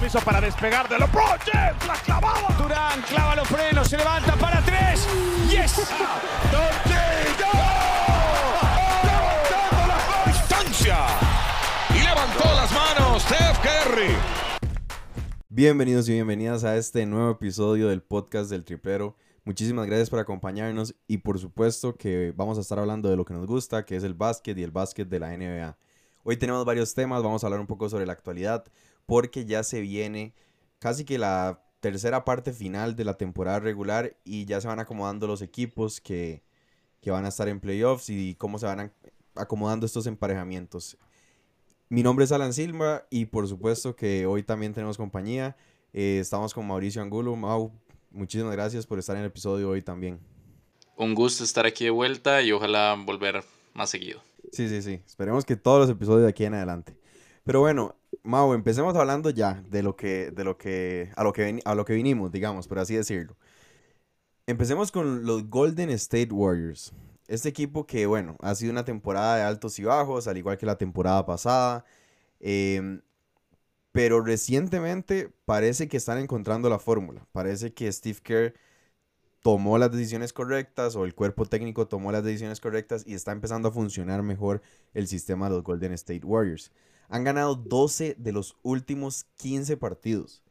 permiso para despegar de LeBron James. La clavada. Durán clava los frenos, se levanta para tres. ¡Yes! Levantando la distancia y levantó las manos Steph Curry. Bienvenidos y bienvenidas a este nuevo episodio del podcast del Triplero. Muchísimas gracias por acompañarnos y por supuesto que vamos a estar hablando de lo que nos gusta, que es el básquet y el básquet de la NBA. Hoy tenemos varios temas, vamos a hablar un poco sobre la actualidad, porque ya se viene casi que la tercera parte final de la temporada regular y ya se van acomodando los equipos que, que van a estar en playoffs y cómo se van acomodando estos emparejamientos. Mi nombre es Alan Silva y por supuesto que hoy también tenemos compañía. Eh, estamos con Mauricio Angulo. Mau, muchísimas gracias por estar en el episodio hoy también. Un gusto estar aquí de vuelta y ojalá volver más seguido. Sí, sí, sí. Esperemos que todos los episodios de aquí en adelante. Pero bueno, Mau, empecemos hablando ya de lo que, de lo que, a lo que, a lo que vinimos, digamos, por así decirlo. Empecemos con los Golden State Warriors. Este equipo que, bueno, ha sido una temporada de altos y bajos, al igual que la temporada pasada. Em, pero recientemente parece que están encontrando la fórmula. Parece que Steve Kerr tomó las decisiones correctas o el cuerpo técnico tomó las decisiones correctas y está empezando a funcionar mejor el sistema de los Golden State Warriors. Han ganado 12 de los últimos 15 partidos.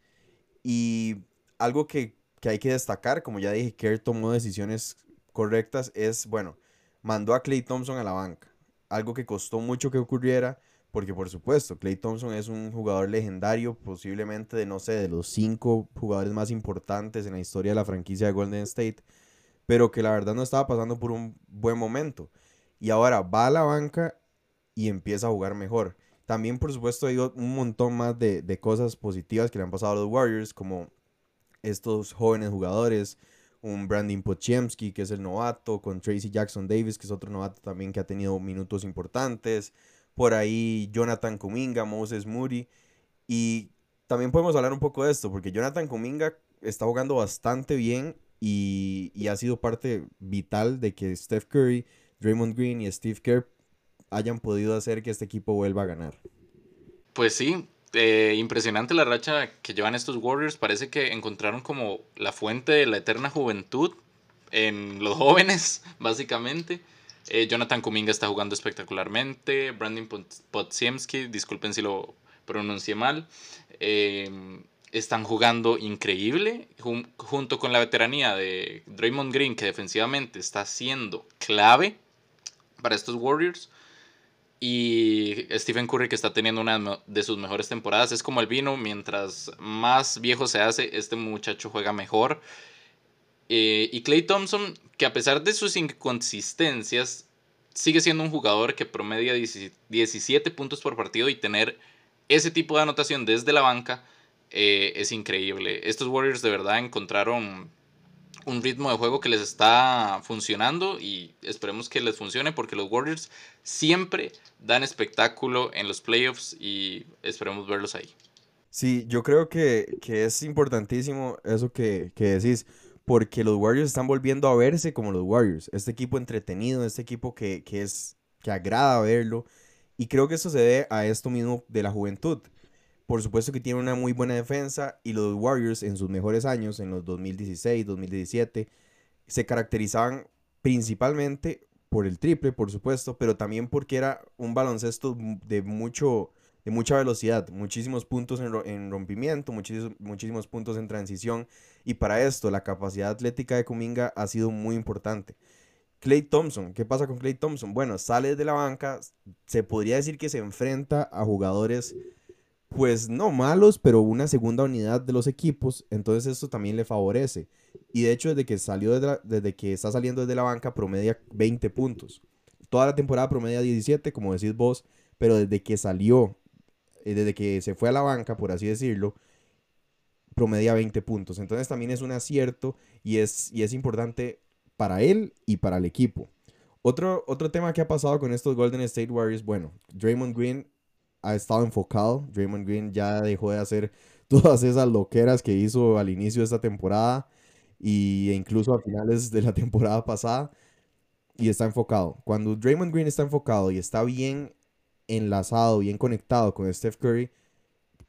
Y algo que, que hay que destacar, como ya dije, Kerr tomó decisiones correctas, es, bueno, mandó a Clay Thompson a la banca. Algo que costó mucho que ocurriera, porque por supuesto, Clay Thompson es un jugador legendario, posiblemente de, no sé, de los cinco jugadores más importantes en la historia de la franquicia de Golden State, pero que la verdad no estaba pasando por un buen momento. Y ahora va a la banca y empieza a jugar mejor. También, por supuesto, hay un montón más de, de cosas positivas que le han pasado a los Warriors, como estos jóvenes jugadores, un Brandon Pochemski, que es el novato, con Tracy Jackson Davis, que es otro novato también que ha tenido minutos importantes, por ahí Jonathan Kuminga, Moses Moody, y también podemos hablar un poco de esto, porque Jonathan Kuminga está jugando bastante bien y, y ha sido parte vital de que Steph Curry, Draymond Green y Steve Kerr hayan podido hacer que este equipo vuelva a ganar. Pues sí, eh, impresionante la racha que llevan estos Warriors. Parece que encontraron como la fuente de la eterna juventud en los jóvenes, básicamente. Eh, Jonathan Kuminga está jugando espectacularmente. Brandon Pot- Podziemski, disculpen si lo pronuncié mal. eh, están jugando increíble jun- junto con la veteranía de Draymond Green, que defensivamente está siendo clave para estos Warriors. Y Stephen Curry que está teniendo una de sus mejores temporadas. Es como el vino, mientras más viejo se hace, este muchacho juega mejor. Eh, y Clay Thompson, que a pesar de sus inconsistencias, sigue siendo un jugador que promedia 17 17 puntos por partido y tener ese tipo de anotación desde la banca eh, es increíble. Estos Warriors de verdad encontraron un ritmo de juego que les está funcionando y esperemos que les funcione porque los Warriors siempre dan espectáculo en los playoffs y esperemos verlos ahí. Sí, yo creo que, que es importantísimo eso que, que decís, porque los Warriors están volviendo a verse como los Warriors. Este equipo entretenido, este equipo que, que es, que agrada verlo. Y creo que eso se debe a esto mismo de la juventud. Por supuesto que tiene una muy buena defensa y los Warriors en sus mejores años, en los 2016, 2017, se caracterizaban principalmente por el triple, por supuesto, pero también porque era un baloncesto de mucho de mucha velocidad, muchísimos puntos en, ro- en rompimiento, muchísimos, muchísimos puntos en transición. Y para esto, la capacidad atlética de Kuminga ha sido muy importante. Clay Thompson, ¿qué pasa con Clay Thompson? Bueno, sale de la banca, se podría decir que se enfrenta a jugadores, pues no malos, pero una segunda unidad de los equipos, entonces esto también le favorece. Y de hecho, desde que salió desde, que está saliendo desde la banca, promedia 20 puntos. Toda la temporada promedia 17, como decís vos, pero desde que salió, eh, desde que se fue a la banca, por así decirlo, promedia 20 puntos. Entonces también es un acierto y es, y es importante para él y para el equipo. Otro, otro tema que ha pasado con estos Golden State Warriors, bueno, Draymond Green ha estado enfocado. Draymond Green ya dejó de hacer todas esas loqueras que hizo al inicio de esta temporada y, e incluso a finales de la temporada pasada y está enfocado. Cuando Draymond Green está enfocado y está bien enlazado, bien conectado con Steph Curry,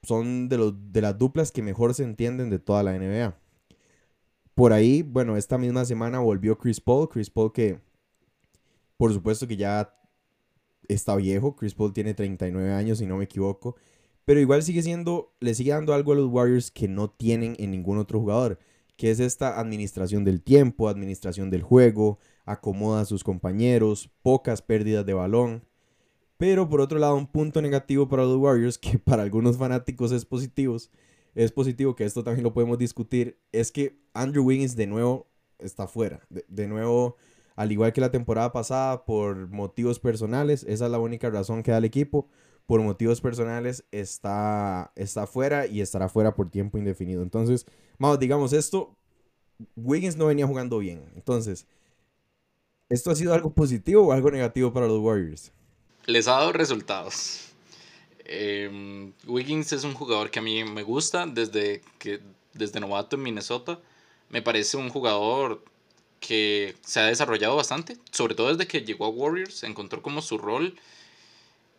son de, los, de las duplas que mejor se entienden de toda la NBA. Por ahí, bueno, esta misma semana volvió Chris Paul. Chris Paul que, por supuesto que ya está viejo. Chris Paul tiene 39 años, si no me equivoco. Pero igual sigue siendo, le sigue dando algo a los Warriors que no tienen en ningún otro jugador. Que es esta administración del tiempo, administración del juego, acomoda a sus compañeros, pocas pérdidas de balón. Pero por otro lado, un punto negativo para los Warriors, que para algunos fanáticos es positivo, es positivo, que esto también lo podemos discutir, es que Andrew Wiggins de nuevo está fuera. De, nuevo, al igual que la temporada pasada, por motivos personales, esa es la única razón que da el equipo. Por motivos personales está, está fuera y estará fuera por tiempo indefinido. Entonces, vamos, digamos esto, Wiggins no venía jugando bien. Entonces, ¿esto ha sido algo positivo o algo negativo para los Warriors? Les ha dado resultados. Em, Wiggins es un jugador que a mí me gusta desde, que, desde novato en Minnesota. Me parece un jugador que se ha desarrollado bastante, sobre todo desde que llegó a Warriors, encontró como su rol.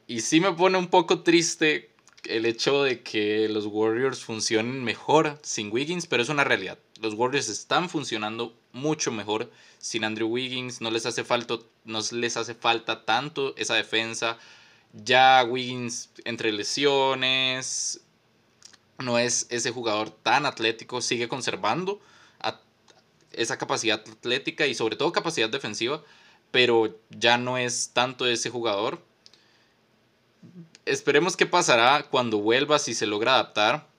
Y sí me pone un poco triste el hecho de que los Warriors funcionen mejor sin Wiggins, pero es una realidad. Los Warriors están funcionando mucho mejor sin Andrew Wiggins, no les hace falta, no les hace falta tanto esa defensa, ya Wiggins entre lesiones no es ese jugador tan atlético, sigue conservando esa capacidad atlética y sobre todo capacidad defensiva, pero ya no es tanto ese jugador. Esperemos qué pasará cuando vuelva si se logra adaptar.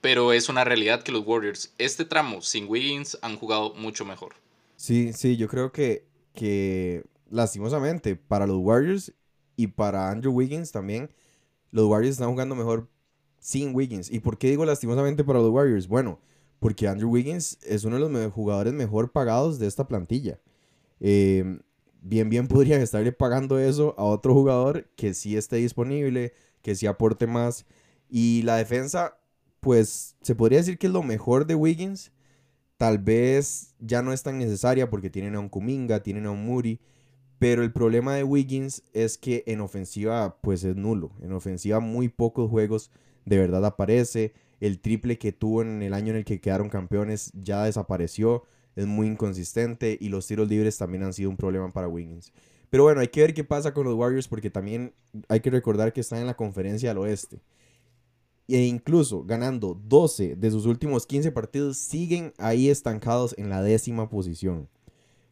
Pero es una realidad que los Warriors, este tramo sin Wiggins, han jugado mucho mejor. Sí, sí, yo creo que, que lastimosamente para los Warriors y para Andrew Wiggins también, los Warriors están jugando mejor sin Wiggins. ¿Y por qué digo lastimosamente para los Warriors? Bueno, porque Andrew Wiggins es uno de los jugadores mejor pagados de esta plantilla. Em, bien, bien podrían estarle pagando eso a otro jugador que sí esté disponible, que sí aporte más. Y la defensa, pues se podría decir que es lo mejor de Wiggins. Tal vez ya no es tan necesaria porque tienen a un Kuminga, tienen a un Muri. Pero el problema de Wiggins es que en ofensiva pues es nulo. En ofensiva muy pocos juegos de verdad aparece. El triple que tuvo en el año en el que quedaron campeones ya desapareció. Es muy inconsistente y los tiros libres también han sido un problema para Wiggins. Pero bueno, hay que ver qué pasa con los Warriors porque también hay que recordar que están en la conferencia al oeste. E incluso ganando 12 de sus últimos 15 partidos, siguen ahí estancados en la décima posición.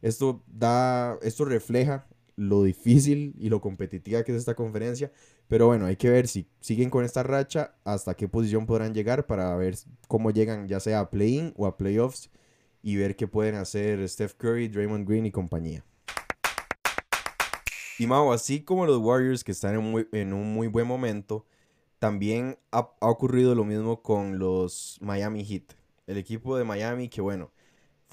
Esto da, esto refleja lo difícil y lo competitiva que es esta conferencia. Pero bueno, hay que ver si siguen con esta racha, hasta qué posición podrán llegar para ver cómo llegan ya sea a play-in o a playoffs y ver qué pueden hacer Steph Curry, Draymond Green y compañía. Y Mau, así como los Warriors que están en, un muy buen momento, también ha ocurrido lo mismo con los Miami Heat. El equipo de Miami que bueno,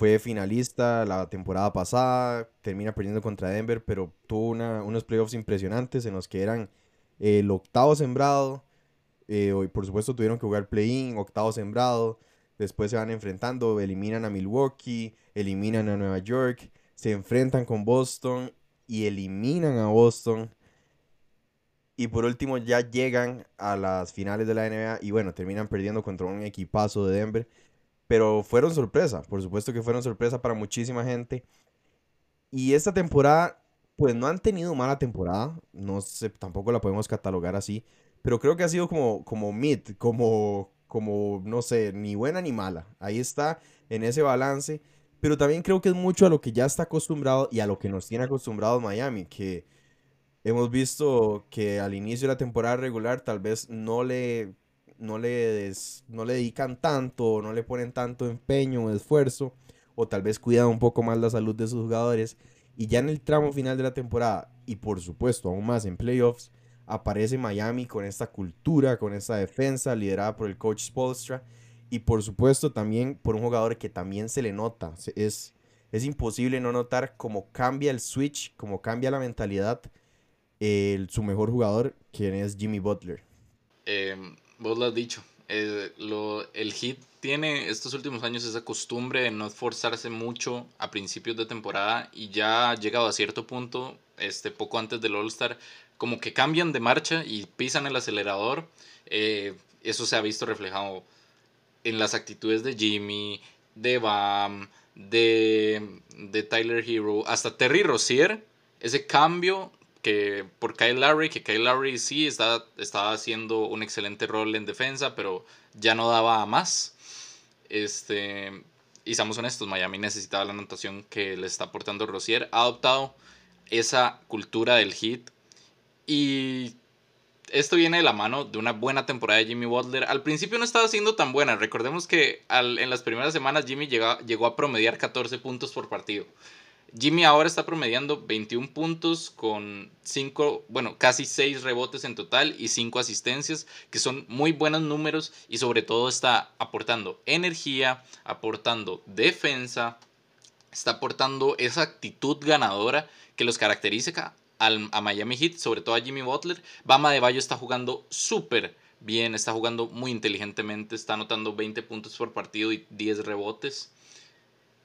fue finalista la temporada pasada, termina perdiendo contra Denver, pero tuvo unos playoffs impresionantes en los que eran el octavo sembrado. Eh, por supuesto tuvieron que jugar play-in, octavo sembrado. Después se van enfrentando, eliminan a Milwaukee, eliminan a Nueva York, se enfrentan con Boston y eliminan a Boston. Y por último ya llegan a las finales de la NBA y bueno, terminan perdiendo contra un equipazo de Denver pero fueron sorpresa, por supuesto que fueron sorpresa para muchísima gente. Y esta temporada, pues no han tenido mala temporada, no sé, tampoco la podemos catalogar así, pero creo que ha sido como, como mid, como, como, no sé, ni buena ni mala. Ahí está, en ese balance, pero también creo que es mucho a lo que ya está acostumbrado y a lo que nos tiene acostumbrado Miami, que hemos visto que al inicio de la temporada regular tal vez no le no le, no le dedican tanto, no le ponen tanto empeño o esfuerzo, o tal vez cuidan un poco más la salud de sus jugadores. Y ya en el tramo final de la temporada, y por supuesto aún más en playoffs, aparece Miami con esta cultura, con esta defensa liderada por el coach Spolstra. Y por supuesto también por un jugador que también se le nota. Es, es imposible no notar cómo cambia el switch, cómo cambia la mentalidad el, su mejor jugador, quien es Jimmy Butler. Eh, vos lo has dicho, Eh, lo, el Heat tiene estos últimos años esa costumbre de no esforzarse mucho a principios de temporada y ya ha llegado a cierto punto, este, poco antes del All-Star, como que cambian de marcha y pisan el acelerador. Eh, eso se ha visto reflejado en las actitudes de Jimmy, de Bam, de, de Tyler Hero, hasta Terry Rozier. Ese cambio que por Kyle Lowry, que Kyle Lowry sí está, estaba haciendo un excelente rol en defensa, pero ya no daba más. Este, y seamos honestos, Miami necesitaba la anotación que le está aportando Rosier. Ha adoptado esa cultura del hit. Y esto viene de la mano de una buena temporada de Jimmy Butler. Al principio no estaba siendo tan buena. Recordemos que en las primeras semanas Jimmy llegó a promediar 14 puntos por partido. Jimmy ahora está promediando 21 puntos con 5, bueno, casi 6 rebotes en total y 5 asistencias, que son muy buenos números y sobre todo está aportando energía, aportando defensa, está aportando esa actitud ganadora que los caracteriza a Miami Heat, sobre todo a Jimmy Butler. Bama de Bayo está jugando súper bien, está jugando muy inteligentemente, está anotando 20 puntos por partido y 10 rebotes.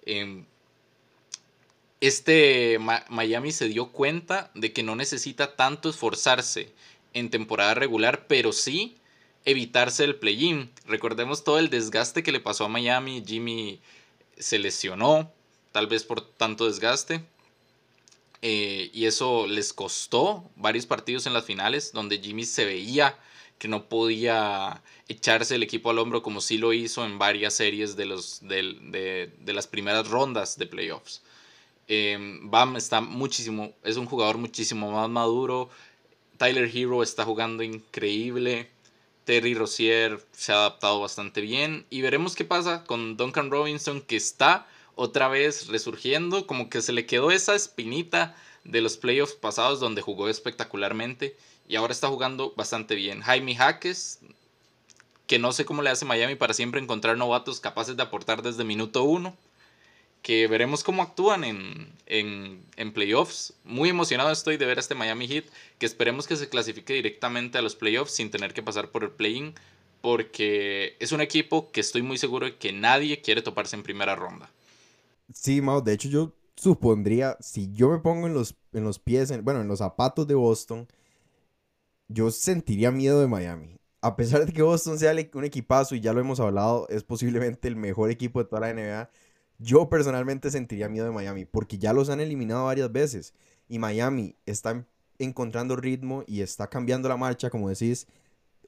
Eh, este Miami se dio cuenta de que no necesita tanto esforzarse en temporada regular, pero sí evitarse el play-in. Recordemos todo el desgaste que le pasó a Miami. Jimmy se lesionó, tal vez por tanto desgaste. Eh, y eso les costó varios partidos en las finales, donde Jimmy se veía que no podía echarse el equipo al hombro como sí lo hizo en varias series de, los, de las primeras rondas de playoffs. Em, Bam está muchísimo, es un jugador muchísimo más maduro. Tyler Hero está jugando increíble. Terry Rozier se ha adaptado bastante bien. Y veremos qué pasa con Duncan Robinson, que está otra vez resurgiendo. Como que se le quedó esa espinita de los playoffs pasados donde jugó espectacularmente. Y ahora está jugando bastante bien. Jaime Jaques, que no sé cómo le hace Miami para siempre encontrar novatos capaces de aportar desde minuto uno que veremos cómo actúan en, en, playoffs. Muy emocionado estoy de ver a este Miami Heat, que esperemos que se clasifique directamente a los playoffs sin tener que pasar por el play-in, porque es un equipo que estoy muy seguro de que nadie quiere toparse en primera ronda. Sí, Mao, de hecho yo supondría, si yo me pongo en los, en los pies, bueno, en los zapatos de Boston, yo sentiría miedo de Miami. A pesar de que Boston sea un equipazo y ya lo hemos hablado, es posiblemente el mejor equipo de toda la NBA yo personalmente sentiría miedo de Miami porque ya los han eliminado varias veces y Miami está encontrando ritmo y está cambiando la marcha, como decís,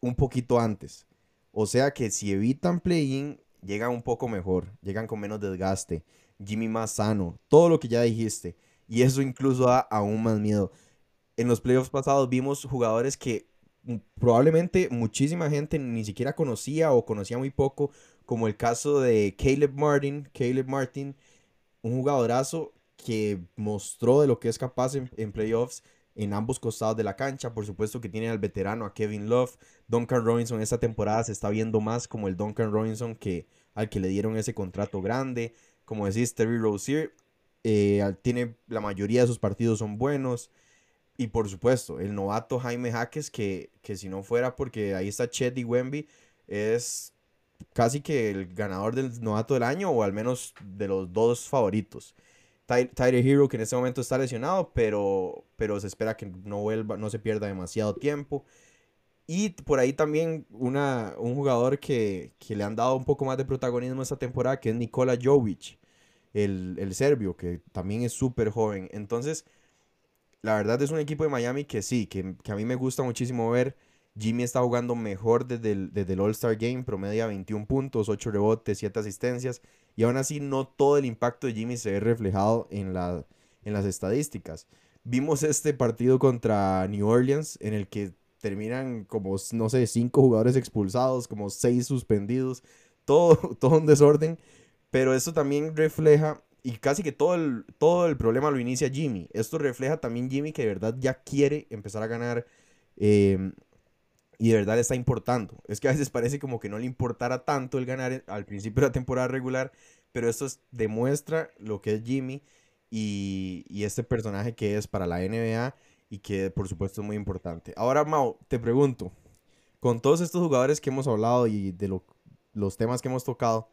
un poquito antes. O sea que si evitan play-in, llegan un poco mejor, llegan con menos desgaste, Jimmy más sano, todo lo que ya dijiste. Y eso incluso da aún más miedo. En los playoffs pasados vimos jugadores que probablemente muchísima gente ni siquiera conocía o conocía muy poco, como el caso de Caleb Martin, Caleb Martin, un jugadorazo que mostró de lo que es capaz en, playoffs en ambos costados de la cancha. Por supuesto que tiene al veterano, a Kevin Love. Duncan Robinson esta temporada se está viendo más como el Duncan Robinson que, al que le dieron ese contrato grande. Como decís, Terry Rozier eh, tiene la mayoría de sus partidos son buenos. Y por supuesto, el novato Jaime Jaques, que, que si no fuera porque ahí está Chet Wemby, es casi que el ganador del novato del año o al menos de los dos favoritos. Tyler Hero que en este momento está lesionado, pero, pero se espera que no vuelva, no se pierda demasiado tiempo. Y por ahí también una, un jugador que, que le han dado un poco más de protagonismo esta temporada, que es Nikola Jovic, el, el serbio, que también es súper joven. Entonces, la verdad es un equipo de Miami que sí, que, que a mí me gusta muchísimo ver Jimmy está jugando mejor desde el, All-Star Game, promedia 21 puntos, 8 rebotes, 7 asistencias. Y aún así no todo el impacto de Jimmy se ve reflejado en las estadísticas. Vimos este partido contra New Orleans en el que terminan como, no sé, 5 jugadores expulsados, como 6 suspendidos, todo, todo un desorden. Pero eso también refleja, y casi que todo el, todo el problema lo inicia Jimmy. Esto refleja también Jimmy que de verdad ya quiere empezar a ganar eh, y de verdad le está importando. Es que a veces parece como que no le importara tanto el ganar al principio de la temporada regular, pero esto demuestra lo que es Jimmy y, este personaje que es para la NBA y que por supuesto es muy importante. Ahora, Mau, te pregunto, con todos estos jugadores que hemos hablado y de lo- los temas que hemos tocado,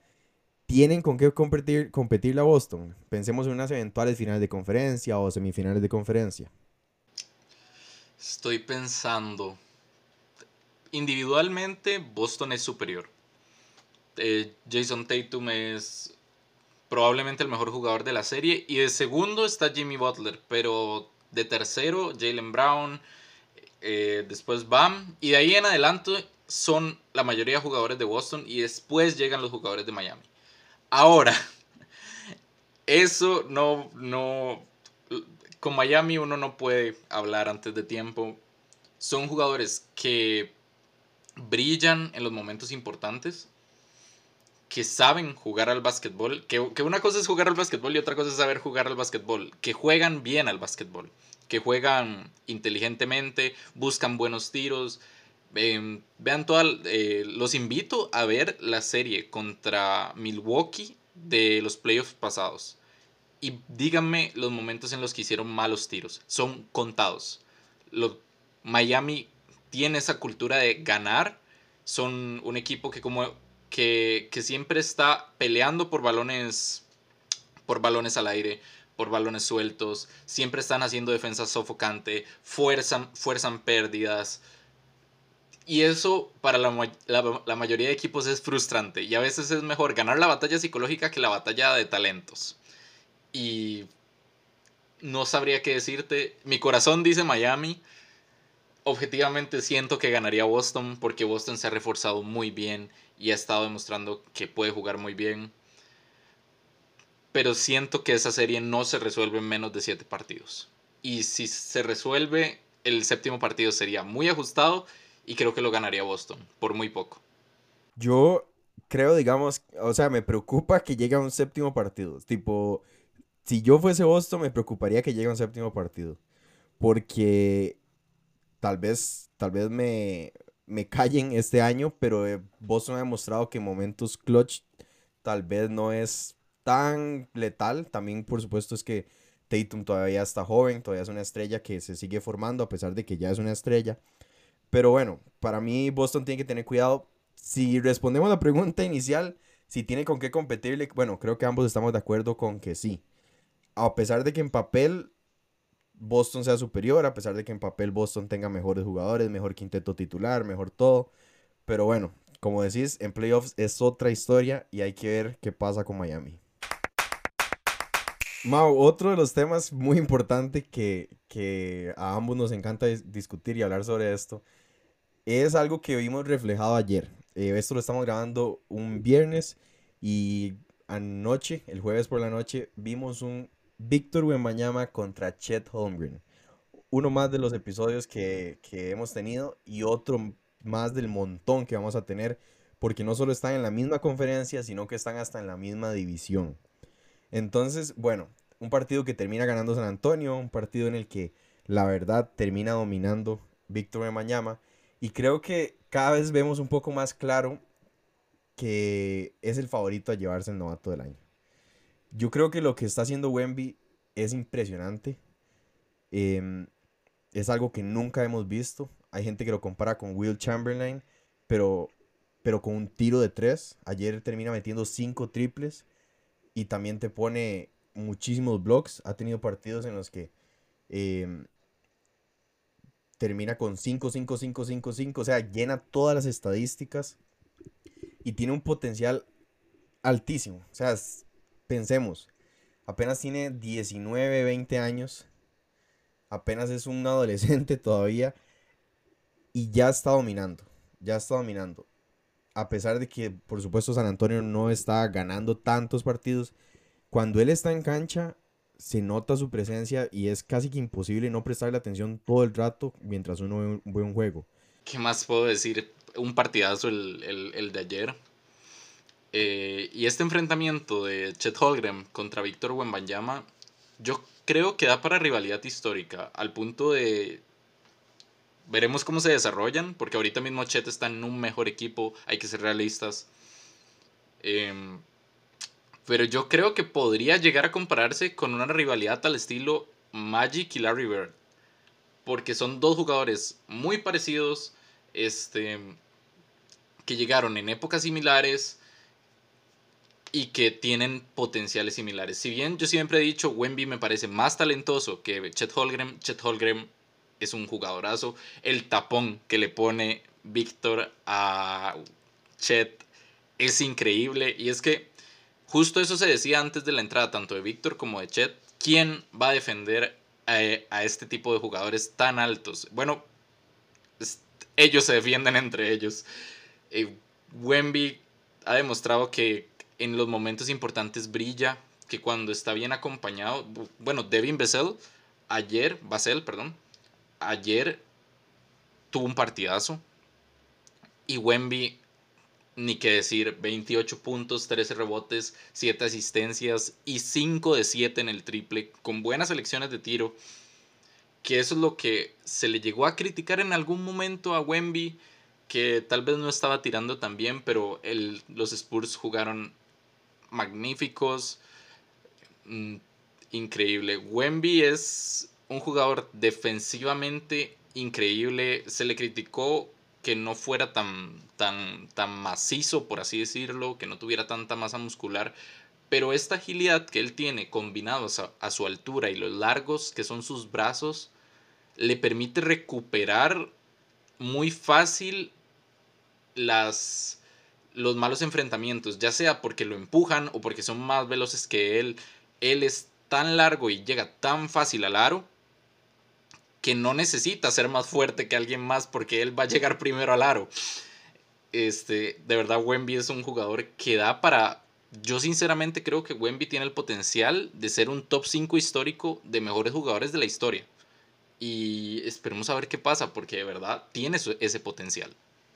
¿tienen con qué competir, competir la Boston? Pensemos en unas eventuales finales de conferencia o semifinales de conferencia. Estoy pensando. Individualmente, Boston es superior. Eh, Jason Tatum es probablemente el mejor jugador de la serie. Y de segundo está Jimmy Butler. Pero de tercero, Jalen Brown. eh, después Bam. Y de ahí en adelante son la mayoría de jugadores de Boston. Y después llegan los jugadores de Miami. Ahora, eso no, no, con Miami uno no puede hablar antes de tiempo. Son jugadores que brillan en los momentos importantes, que saben jugar al básquetbol, que, que una cosa es jugar al básquetbol y otra cosa es saber jugar al básquetbol, que juegan bien al básquetbol, que juegan inteligentemente, buscan buenos tiros. Em, vean toda, eh, los invito a ver la serie contra Milwaukee de los playoffs pasados y díganme los momentos en los que hicieron malos tiros. Son contados. Lo- Miami tiene esa cultura de ganar. Son un equipo que como que, que siempre está peleando por balones por balones al aire, por balones sueltos, siempre están haciendo defensa sofocante, fuerzan, fuerzan pérdidas. Y eso para la, la- la mayoría de equipos es frustrante. Y a veces es mejor ganar la batalla psicológica que la batalla de talentos. Y no sabría qué decirte. Mi corazón dice Miami. Objetivamente siento que ganaría Boston porque Boston se ha reforzado muy bien y ha estado demostrando que puede jugar muy bien. Pero siento que esa serie no se resuelve en menos de 7 partidos. Y si se resuelve, el séptimo partido sería muy ajustado y creo que lo ganaría Boston por muy poco. Yo creo, digamos, o sea, me preocupa que llegue a un séptimo partido. Tipo, si yo fuese Boston, me preocuparía que llegue a un séptimo partido. Porque tal vez, tal vez me, me callen este año, pero eh, Boston ha demostrado que en momentos clutch tal vez no es tan letal. También, por supuesto, es que Tatum todavía está joven, todavía es una estrella que se sigue formando a pesar de que ya es una estrella. Pero bueno, para mí Boston tiene que tener cuidado. Si respondemos la pregunta inicial, si tiene con qué competirle, bueno, creo que ambos estamos de acuerdo con que sí. A pesar de que en papel Boston sea superior, a pesar de que en papel Boston tenga mejores jugadores, mejor quinteto titular, mejor todo. Pero bueno, como decís, en playoffs es otra historia y hay que ver qué pasa con Miami. Mau, otro de los temas muy importante que, que a ambos nos encanta dis- discutir y hablar sobre esto es algo que vimos reflejado ayer. Eh, esto lo estamos grabando un viernes y anoche, el jueves por la noche, vimos un Víctor Wembanyama contra Chet Holmgren. Uno más de los episodios que, que hemos tenido y otro más del montón que vamos a tener porque no solo están en la misma conferencia, sino que están hasta en la misma división. Entonces, bueno, un partido que termina ganando San Antonio, un partido en el que la verdad termina dominando Víctor Wembanyama y creo que cada vez vemos un poco más claro que es el favorito a llevarse el novato del año. Yo creo que lo que está haciendo Wemby es impresionante. Em, es algo que nunca hemos visto. Hay gente que lo compara con Will Chamberlain, pero, pero con un tiro de tres. Ayer termina metiendo cinco triples y también te pone muchísimos blocks. Ha tenido partidos en los que em, termina con 5, 5, 5, 5, 5. O sea, llena todas las estadísticas y tiene un potencial altísimo. O sea, es- pensemos, apenas tiene 19, 20 años. Apenas es un adolescente todavía. Y ya está dominando. Ya está dominando. A pesar de que, por supuesto, San Antonio no está ganando tantos partidos. Cuando él está en cancha, se nota su presencia y es casi que imposible no prestarle atención todo el rato mientras uno ve un, ve juego. ¿Qué más puedo decir? Un partidazo el, el- el de ayer. Eh, y este enfrentamiento de Chet Holmgren contra Víctor Wembanyama, yo creo que da para rivalidad histórica, al punto de... Veremos cómo se desarrollan, porque ahorita mismo Chet está en un mejor equipo, hay que ser realistas. Em, pero yo creo que podría llegar a compararse con una rivalidad al estilo Magic y Larry Bird. Porque son dos jugadores muy parecidos, este, que llegaron en épocas similares y que tienen potenciales similares. Si bien yo siempre he dicho, Wemby me parece más talentoso que Chet Holgren, Chet Holgren es un jugadorazo. El tapón que le pone Víctor a Chet es increíble. Y es que justo eso se decía antes de la entrada, tanto de Víctor como de Chet. ¿Quién va a defender a, este tipo de jugadores tan altos? Bueno, ellos se defienden entre ellos. Eh, Wemby ha demostrado que en los momentos importantes brilla, que cuando está bien acompañado, bueno, Devin Vassell, ayer, Basel, perdón, ayer tuvo un partidazo y Wemby, ni que decir, 28 puntos, 13 rebotes, 7 asistencias y 5 de 7 en el triple, con buenas elecciones de tiro, que eso es lo que se le llegó a criticar en algún momento a Wemby, que tal vez no estaba tirando tan bien, pero el, los Spurs jugaron magníficos. Mm, increíble. Wemby es un jugador defensivamente increíble. Se le criticó que no fuera tan, tan, tan macizo, por así decirlo, que no tuviera tanta masa muscular. Pero esta agilidad que él tiene, combinado a su altura y los largos que son sus brazos, le permite recuperar muy fácil las, los malos enfrentamientos, ya sea porque lo empujan o porque son más veloces que él. Él es tan largo y llega tan fácil al aro que no necesita ser más fuerte que alguien más porque él va a llegar primero al aro. Este, de verdad, Wemby es un jugador que da para. Yo sinceramente creo que Wemby tiene el potencial de ser un top 5 histórico de mejores jugadores de la historia. Y esperemos a ver qué pasa, porque de verdad tiene ese potencial.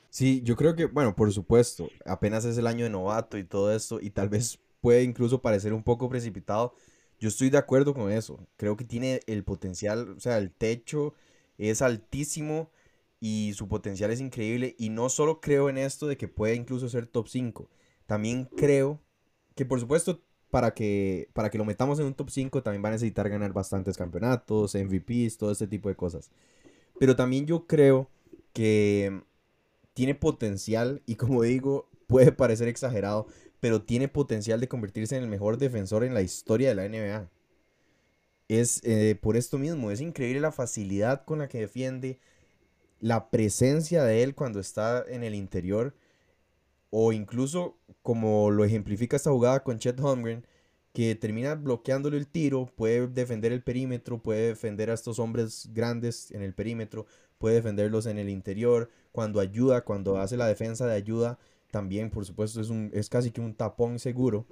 Sí, yo creo que, bueno, por supuesto, apenas es el año de novato y todo esto, y tal vez puede incluso parecer un poco precipitado. Yo estoy de acuerdo con eso. Creo que tiene el potencial, o sea, el techo es altísimo y su potencial es increíble. Y no solo creo en esto de que puede incluso ser top 5, también creo que, por supuesto, para que, para que lo metamos en un top 5 también va a necesitar ganar bastantes campeonatos, MVPs, todo este tipo de cosas. Pero también yo creo que tiene potencial y como digo, puede parecer exagerado, pero tiene potencial de convertirse en el mejor defensor en la historia de la NBA. Es eh, por esto mismo, es increíble la facilidad con la que defiende, la presencia de él cuando está en el interior, o incluso como lo ejemplifica esta jugada con Chet Holmgren, que termina bloqueándole el tiro, puede defender el perímetro, puede defender a estos hombres grandes en el perímetro, puede defenderlos en el interior, cuando ayuda, cuando hace la defensa de ayuda, también por supuesto es, un, es casi que un tapón seguro.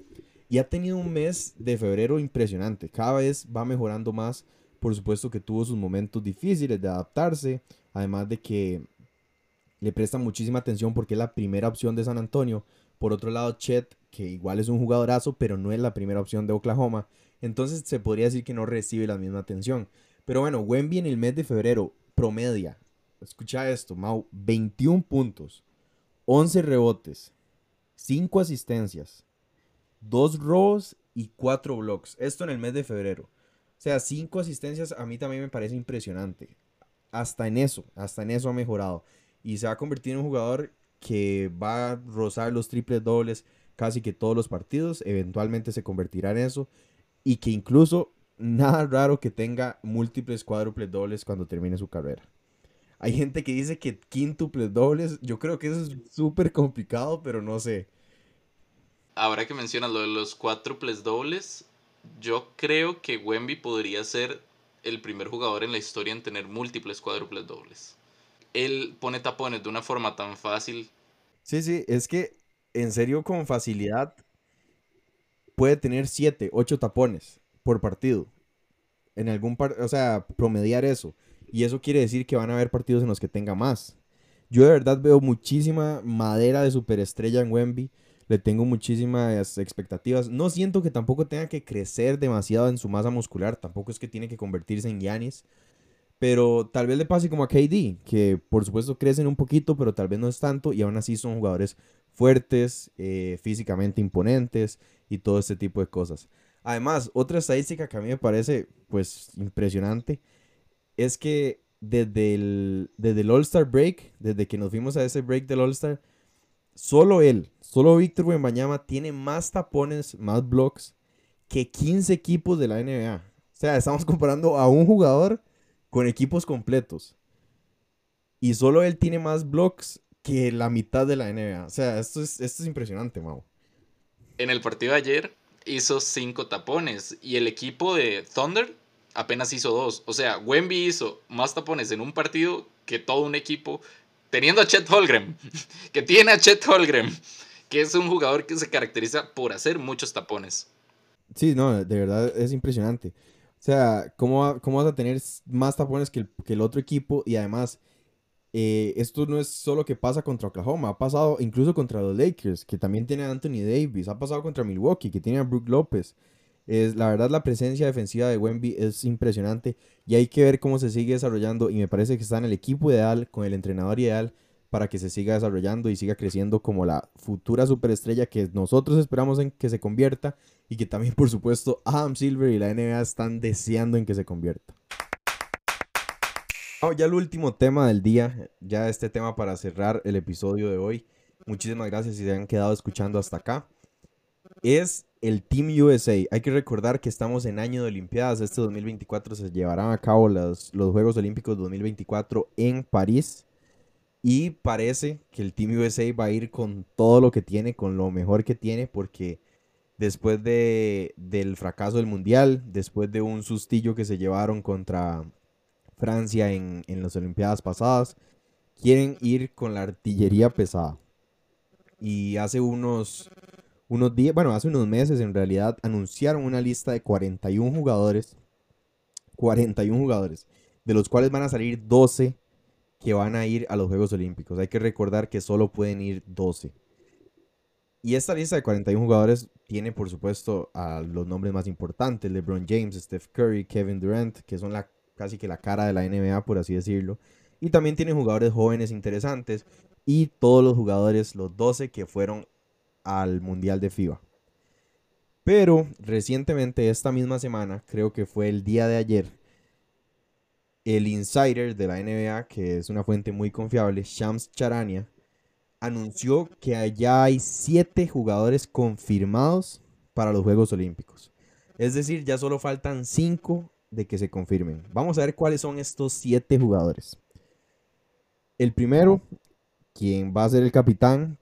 Y ha tenido un mes de febrero impresionante, cada vez va mejorando más, por supuesto que tuvo sus momentos difíciles de adaptarse, además de que le presta muchísima atención porque es la primera opción de San Antonio. Por otro lado, Chet, que igual es un jugadorazo, pero no es la primera opción de Oklahoma. Entonces se podría decir que no recibe la misma atención. Pero bueno, Wemby en el mes de febrero promedia, escucha esto, Mau, 21 puntos, 11 rebotes, 5 asistencias, 2 robos y 4 blocks. Esto en el mes de febrero. O sea, 5 asistencias a mí también me parece impresionante. Hasta en eso, hasta en eso ha mejorado. Y se va a convertir en un jugador que va a rozar los triples dobles casi que todos los partidos. Eventualmente se convertirá en eso. Y que incluso nada raro que tenga múltiples cuádruples dobles cuando termine su carrera. Hay gente que dice que quíntuples dobles, yo creo que eso es súper complicado, pero no sé. Ahora que mencionas lo de los cuádruples dobles, yo creo que Wemby podría ser el primer jugador en la historia en tener múltiples cuádruples dobles. Él pone tapones de una forma tan fácil. Sí, sí, es que en serio con facilidad puede tener 7, 8 tapones por partido. En algún par o sea, promediar eso. Y eso quiere decir que van a haber partidos en los que tenga más. Yo de verdad veo muchísima madera de superestrella en Wemby. Le tengo muchísimas expectativas. No siento que tampoco tenga que crecer demasiado en su masa muscular. Tampoco es que tiene que convertirse en Yanis. Pero tal vez le pase como a KD, que por supuesto crecen un poquito, pero tal vez no es tanto. Y aún así son jugadores fuertes, eh, físicamente imponentes y todo este tipo de cosas. Además, otra estadística que a mí me parece pues impresionante es que desde el, desde el All-Star Break, desde que nos fuimos a ese break del All-Star, solo él, solo Víctor Wembanyama tiene más tapones, más blocks que 15 equipos de la NBA. O sea, estamos comparando a un jugador con equipos completos. Y solo él tiene más blocks que la mitad de la NBA. O sea, esto es, esto es impresionante, Mau. En el partido de ayer hizo cinco tapones y el equipo de Thunder apenas hizo dos. O sea, Wemby hizo más tapones en un partido que todo un equipo, teniendo a Chet Holgren, que tiene a Chet Holgren, que es un jugador que se caracteriza por hacer muchos tapones. Sí, no, de verdad es impresionante. O sea, ¿cómo, cómo vas a tener más tapones que el, otro equipo? Y además, eh, esto no es solo que pasa contra Oklahoma, ha pasado incluso contra los Lakers, que también tiene a Anthony Davis, ha pasado contra Milwaukee, que tiene a Brook López. Es, la verdad, la presencia defensiva de Wemby es impresionante y hay que ver cómo se sigue desarrollando. Y me parece que está en el equipo ideal, con el entrenador ideal, para que se siga desarrollando y siga creciendo como la futura superestrella que nosotros esperamos en que se convierta y que también, por supuesto, Adam Silver y la NBA están deseando en que se convierta. ya el último tema del día, ya este tema para cerrar el episodio de hoy. Muchísimas gracias si se han quedado escuchando hasta acá. Es el Team USA. Hay que recordar que estamos en año de Olimpiadas. Este 2024 se llevarán a cabo los, los Juegos Olímpicos 2024 en París. Y parece que el Team USA va a ir con todo lo que tiene, con lo mejor que tiene, porque después de, del fracaso del Mundial, después de un sustillo que se llevaron contra Francia en, en las Olimpiadas pasadas, quieren ir con la artillería pesada. Y hace unos, unos días, bueno, hace unos meses en realidad, anunciaron una lista de 41 jugadores, 41 jugadores, de los cuales van a salir 12 que van a ir a los Juegos Olímpicos. Hay que recordar que solo pueden ir 12. Y esta lista de 41 jugadores tiene, por supuesto, a los nombres más importantes: LeBron James, Steph Curry, Kevin Durant, que son la, casi que la cara de la NBA, por así decirlo. Y también tiene jugadores jóvenes interesantes y todos los jugadores, los 12 que fueron al Mundial de FIBA. Pero recientemente, esta misma semana, creo que fue el día de ayer, el insider de la NBA, que es una fuente muy confiable, Shams Charania, anunció que ya hay siete jugadores confirmados para los Juegos Olímpicos. Es decir, ya solo faltan cinco de que se confirmen. Vamos a ver cuáles son estos siete jugadores. El primero, quien va a ser el capitán,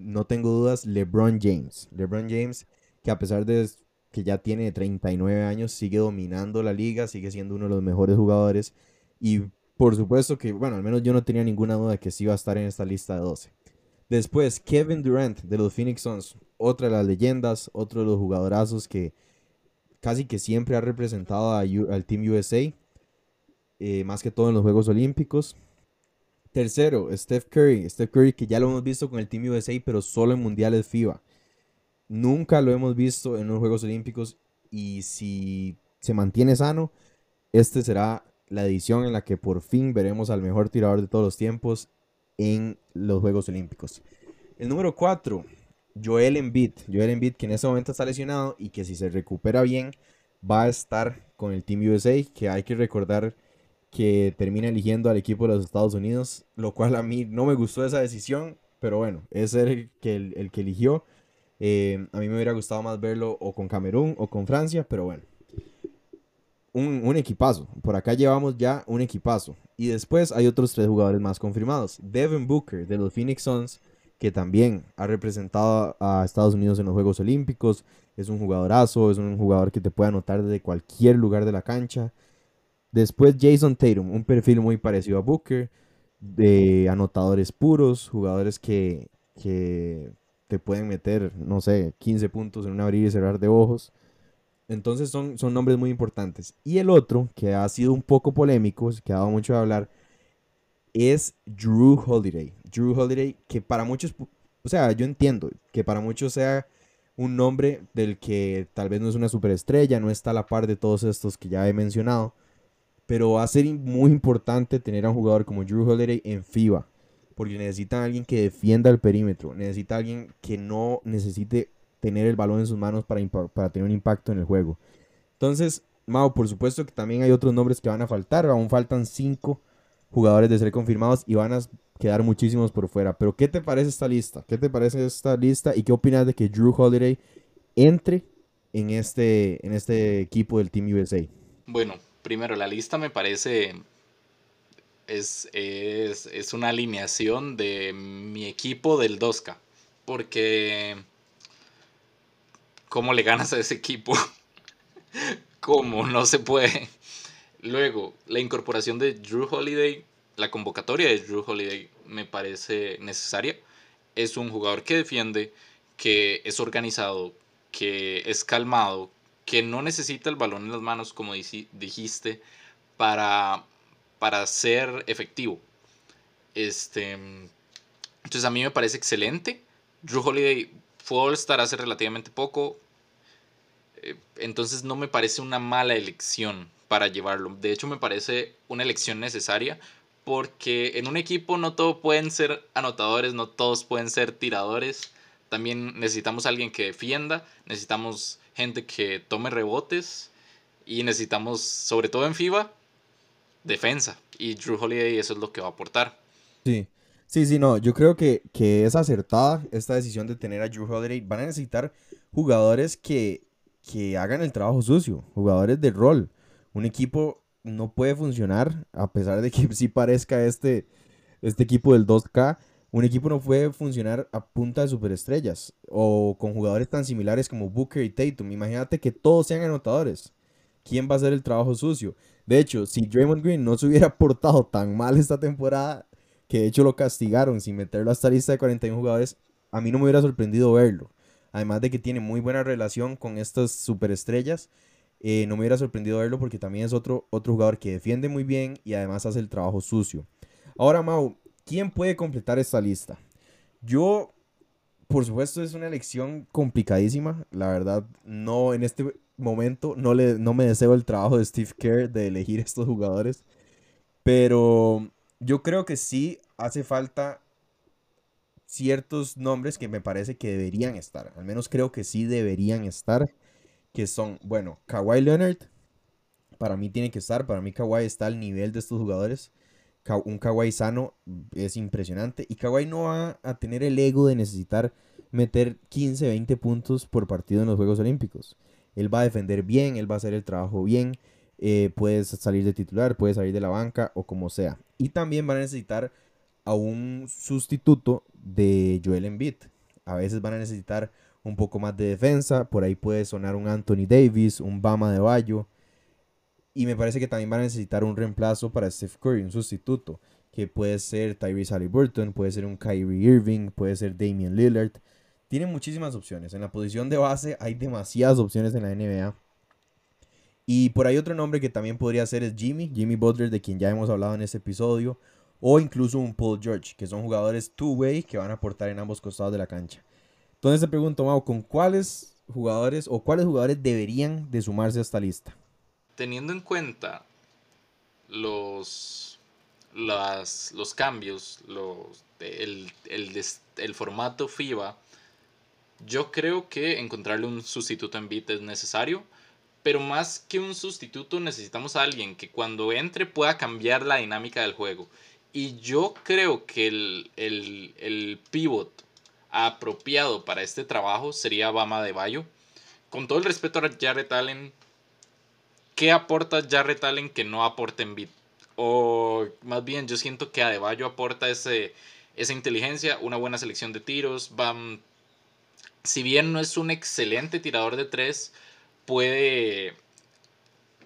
no tengo dudas, LeBron James. LeBron James, que a pesar de que ya tiene 39 años, sigue dominando la liga, sigue siendo uno de los mejores jugadores. Y por supuesto que, bueno, al menos yo no tenía ninguna duda de que sí iba a estar en esta lista de 12. Después, Kevin Durant de los Phoenix Suns, otra de las leyendas, otro de los jugadorazos que casi que siempre ha representado al Team USA, eh, más que todo en los Juegos Olímpicos. Tercero, Steph Curry. Steph Curry que ya lo hemos visto con el Team USA, pero solo en Mundiales FIBA. Nunca lo hemos visto en los Juegos Olímpicos y si se mantiene sano, este será la edición en la que por fin veremos al mejor tirador de todos los tiempos en los Juegos Olímpicos. El número 4, Joel Embiid. Joel Embiid que en ese momento está lesionado y que si se recupera bien va a estar con el Team USA, que hay que recordar que termina eligiendo al equipo de los Estados Unidos, lo cual a mí no me gustó esa decisión, pero bueno, es el que, el, que eligió. Eh, a mí me hubiera gustado más verlo o con Camerún o con Francia, pero bueno. Un, un, equipazo. Por acá llevamos ya un equipazo. Y después hay otros tres jugadores más confirmados. Devin Booker de los Phoenix Suns, que también ha representado a Estados Unidos en los Juegos Olímpicos. Es un jugadorazo, es un jugador que te puede anotar desde cualquier lugar de la cancha. Después Jason Tatum, un perfil muy parecido a Booker, de anotadores puros, jugadores que, que te pueden meter, no sé, 15 puntos en un abrir y cerrar de ojos. Entonces son, son nombres muy importantes. Y el otro, que ha sido un poco polémico, que ha dado mucho de hablar, es Drew Holiday. Drew Holiday, que para muchos, o sea, yo entiendo que para muchos sea un nombre del que tal vez no es una superestrella, no está a la par de todos estos que ya he mencionado, pero va a ser muy importante tener a un jugador como Drew Holiday en FIBA, porque necesita a alguien que defienda el perímetro, necesita a alguien que no necesite tener el balón en sus manos para, para tener un impacto en el juego. Entonces, Mao, por supuesto que también hay otros nombres que van a faltar. Aún faltan cinco jugadores de ser confirmados y van a quedar muchísimos por fuera. Pero, ¿qué te parece esta lista? ¿Qué te parece esta lista? ¿Y qué opinas de que Drew Holiday entre en este, en este equipo del Team USA? Bueno, primero, la lista me parece. Es, es, es una alineación de mi equipo del 2K. Porque. ¿Cómo le ganas a ese equipo? ¿Cómo? No se puede. Luego, la incorporación de Drew Holiday, la convocatoria de Drew Holiday me parece necesaria. Es un jugador que defiende, que es organizado, que es calmado, que no necesita el balón en las manos, como dijiste, para, para ser efectivo. Este, entonces a mí me parece excelente. Drew Holiday fue All-Star hace relativamente poco. Eh, entonces no me parece una mala elección para llevarlo. De hecho me parece una elección necesaria porque en un equipo no todos pueden ser anotadores, no todos pueden ser tiradores. También necesitamos alguien que defienda, necesitamos gente que tome rebotes y necesitamos, sobre todo en FIBA, defensa. Y Drew Holiday eso es lo que va a aportar. Sí, sí, sí, no, yo creo que, que es acertada esta decisión de tener a Drew Holiday. Van a necesitar jugadores que, que hagan el trabajo sucio, jugadores de rol. Un equipo no puede funcionar, a pesar de que sí parezca este, este equipo del 2K, un equipo no puede funcionar a punta de superestrellas o con jugadores tan similares como Booker y Tatum. Imagínate que todos sean anotadores. ¿Quién va a hacer el trabajo sucio? De hecho, si Draymond Green no se hubiera portado tan mal esta temporada, que de hecho lo castigaron sin meterlo a esta lista de 41 jugadores, a mí no me hubiera sorprendido verlo. Además de que tiene muy buena relación con estas superestrellas, eh, no me hubiera sorprendido verlo porque también es otro, otro jugador que defiende muy bien y además hace el trabajo sucio. Ahora, Mau, ¿quién puede completar esta lista? Yo, por supuesto, es una elección complicadísima. La verdad, no en este momento no, le, no me deseo el trabajo de Steve Kerr de elegir estos jugadores. Pero yo creo que sí hace falta ciertos nombres que me parece que deberían estar. Al menos creo que sí deberían estar. Que son, bueno, Kawhi Leonard. Para mí tiene que estar. Para mí Kawhi está al nivel de estos jugadores. Un Kawhi sano es impresionante. Y Kawhi no va a tener el ego de necesitar meter 15, 20 puntos por partido en los Juegos Olímpicos. Él va a defender bien, él va a hacer el trabajo bien. Eh, puedes salir de titular, puedes salir de la banca o como sea. Y también van a necesitar a un sustituto de Joel Embiid. A veces van a necesitar un poco más de defensa. Por ahí puede sonar un Anthony Davis, un Bama de Bayo. Y me parece que también van a necesitar un reemplazo para Steph Curry, un sustituto. Que puede ser Tyrese Halliburton, puede ser un Kyrie Irving, puede ser Damian Lillard. Tienen muchísimas opciones. En la posición de base hay demasiadas opciones en la NBA. Y por ahí otro nombre que también podría ser es Jimmy, Jimmy Butler, de quien ya hemos hablado en este episodio. O incluso un Paul George, que son jugadores two-way que van a aportar en ambos costados de la cancha. Entonces te pregunto, Mau, ¿con cuáles jugadores o cuáles jugadores deberían de sumarse a esta lista? Teniendo en cuenta los, los cambios, los, el, el, formato FIBA, yo creo que encontrarle un sustituto en beat es necesario. Pero más que un sustituto necesitamos a alguien que cuando entre pueda cambiar la dinámica del juego. Y yo creo que el, el, el pivot apropiado para este trabajo sería Bama de Bayo. Con todo el respeto a Jarrett Allen, ¿qué aporta Jarrett Allen que no aporta en beat? O más bien, yo siento que Adebayo aporta ese, esa inteligencia, una buena selección de tiros. Bam, si bien no es un excelente tirador de tres, puede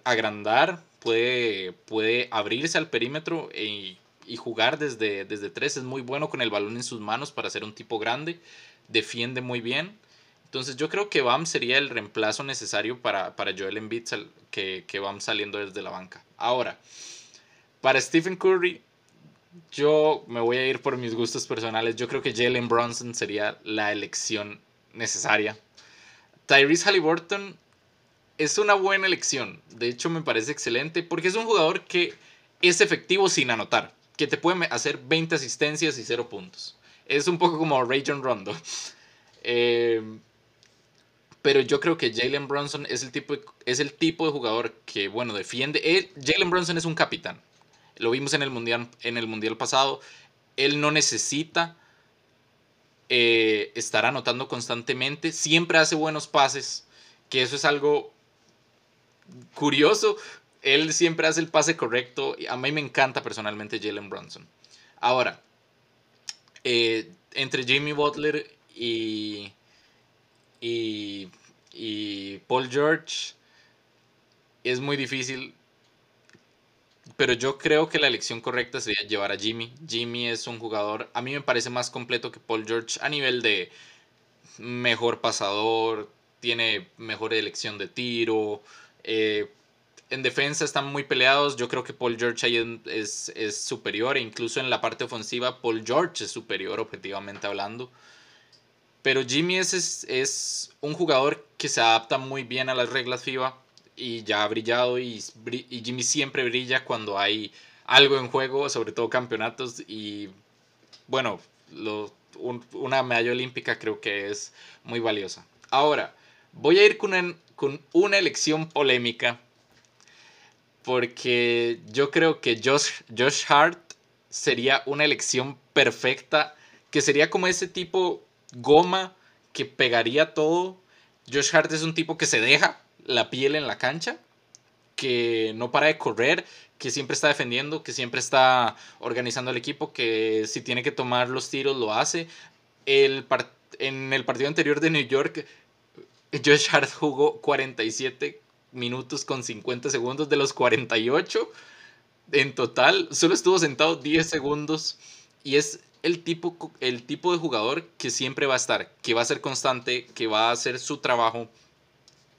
agrandar, puede, puede abrirse al perímetro y y jugar desde, desde tres. Es muy bueno con el balón en sus manos para ser un tipo grande. Defiende muy bien. Entonces yo creo que Bam sería el reemplazo necesario para, para Joel Embiid que, que Bam saliendo desde la banca. Ahora, para Stephen Curry, yo me voy a ir por mis gustos personales. Yo creo que Jalen Bronson sería la elección necesaria. Tyrese Halliburton es una buena elección. De hecho, me parece excelente porque es un jugador que es efectivo sin anotar que te puede hacer 20 asistencias y 0 puntos. Es un poco como Rajon Rondo. Eh, Pero yo creo que Jalen Brunson es el tipo de, es el tipo de jugador que, bueno, defiende. Jalen Brunson es un capitán. Lo vimos en el mundial, en el mundial pasado. Él no necesita eh, estar anotando constantemente. Siempre hace buenos pases. Que eso es algo curioso. Él siempre hace el pase correcto. A mí me encanta personalmente Jalen Brunson. Ahora, eh, entre Jimmy Butler y, y, y Paul George es muy difícil. Pero yo creo que la elección correcta sería llevar a Jimmy. Jimmy es un jugador, a mí me parece más completo que Paul George a nivel de mejor pasador, tiene mejor elección de tiro. Eh, en defensa están muy peleados. Yo creo que Paul George ahí es, es, superior. E incluso en la parte ofensiva, Paul George es superior, objetivamente hablando. Pero Jimmy es, es, un jugador que se adapta muy bien a las reglas FIBA. Y ya ha brillado. Y, Jimmy siempre brilla cuando hay algo en juego, sobre todo campeonatos. Y bueno, lo, una medalla olímpica creo que es muy valiosa. Ahora, voy a ir con con una elección polémica porque yo creo que Josh, Josh Hart sería una elección perfecta, que sería como ese tipo goma que pegaría todo. Josh Hart es un tipo que se deja la piel en la cancha, que no para de correr, que siempre está defendiendo, que siempre está organizando el equipo, que si tiene que tomar los tiros lo hace. El en el partido anterior de New York, Josh Hart jugó 47 minutos con 50 segundos de los 48 en total. Solo estuvo sentado 10 segundos y es el tipo, el tipo de jugador que siempre va a estar, que va a ser constante, que va a hacer su trabajo.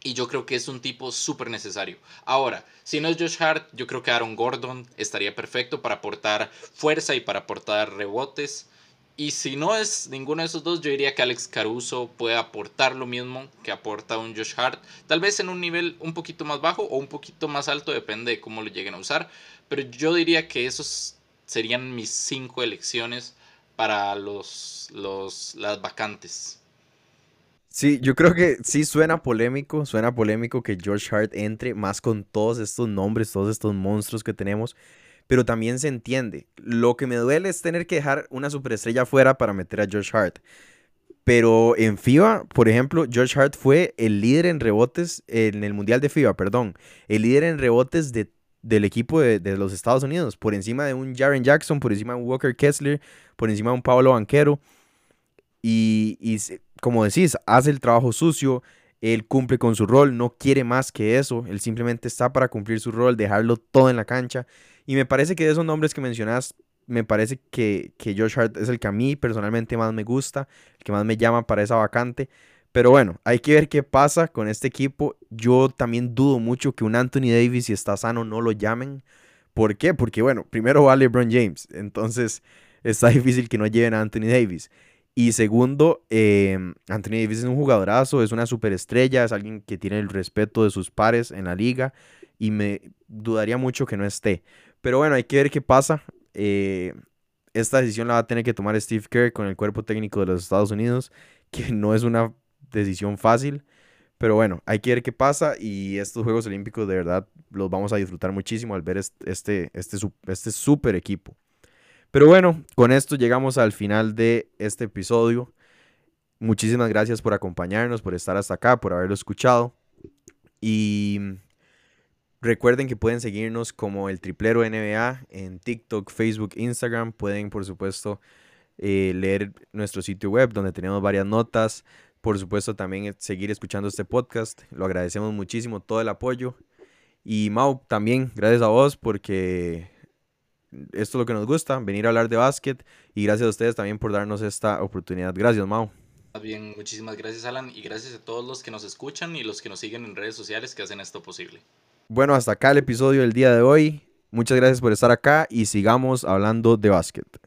Y yo creo que es un tipo súper necesario. Ahora, si no es Josh Hart, yo creo que Aaron Gordon estaría perfecto para aportar fuerza y para aportar rebotes. Y si no es ninguno de esos dos, yo diría que Alex Caruso puede aportar lo mismo que aporta un Josh Hart. Tal vez en un nivel un poquito más bajo o un poquito más alto, depende de cómo lo lleguen a usar. Pero yo diría que esos serían mis cinco elecciones para los, los, las vacantes. Sí, yo creo que sí suena polémico, suena polémico que Josh Hart entre más con todos estos nombres, todos estos monstruos que tenemos pero también se entiende. Lo que me duele es tener que dejar una superestrella afuera para meter a Josh Hart. Pero en FIBA, por ejemplo, Josh Hart fue el líder en rebotes en el Mundial de FIBA, perdón. El líder en rebotes de, del equipo de, de, los Estados Unidos, por encima de un Jaren Jackson, por encima de un Walker Kessler, por encima de un Pablo Banquero. Y, y como decís, hace el trabajo sucio, él cumple con su rol, no quiere más que eso, él simplemente está para cumplir su rol, dejarlo todo en la cancha. Y me parece que de esos nombres que mencionas, me parece que, que Josh Hart es el que a mí personalmente más me gusta, el que más me llama para esa vacante. Pero bueno, hay que ver qué pasa con este equipo. Yo también dudo mucho que un Anthony Davis, si está sano, no lo llamen. ¿Por qué? Porque bueno, primero va LeBron James. Entonces está difícil que no lleven a Anthony Davis. Y segundo, em, Anthony Davis es un jugadorazo, es una superestrella, es alguien que tiene el respeto de sus pares en la liga. Y me dudaría mucho que no esté. Pero bueno, hay que ver qué pasa. Eh, esta decisión la va a tener que tomar Steve Kerr con el cuerpo técnico de los Estados Unidos, que no es una decisión fácil. Pero bueno, hay que ver qué pasa y estos Juegos Olímpicos de verdad los vamos a disfrutar muchísimo al ver este, este, este, super equipo. Pero bueno, con esto llegamos al final de este episodio. Muchísimas gracias por acompañarnos, por estar hasta acá, por haberlo escuchado. Y Recuerden que pueden seguirnos como el Triplero NBA en TikTok, Facebook, Instagram. Pueden, por supuesto, eh, leer nuestro sitio web donde tenemos varias notas. Por supuesto, también seguir escuchando este podcast. Lo agradecemos muchísimo, todo el apoyo. Y Mau, también, gracias a vos porque esto es lo que nos gusta, venir a hablar de básquet. Y gracias a ustedes también por darnos esta oportunidad. Gracias, Mau. Bien, muchísimas gracias, Alan. Y gracias a todos los que nos escuchan y los que nos siguen en redes sociales que hacen esto posible. Bueno, hasta acá el episodio del día de hoy. Muchas gracias por estar acá y sigamos hablando de básquet.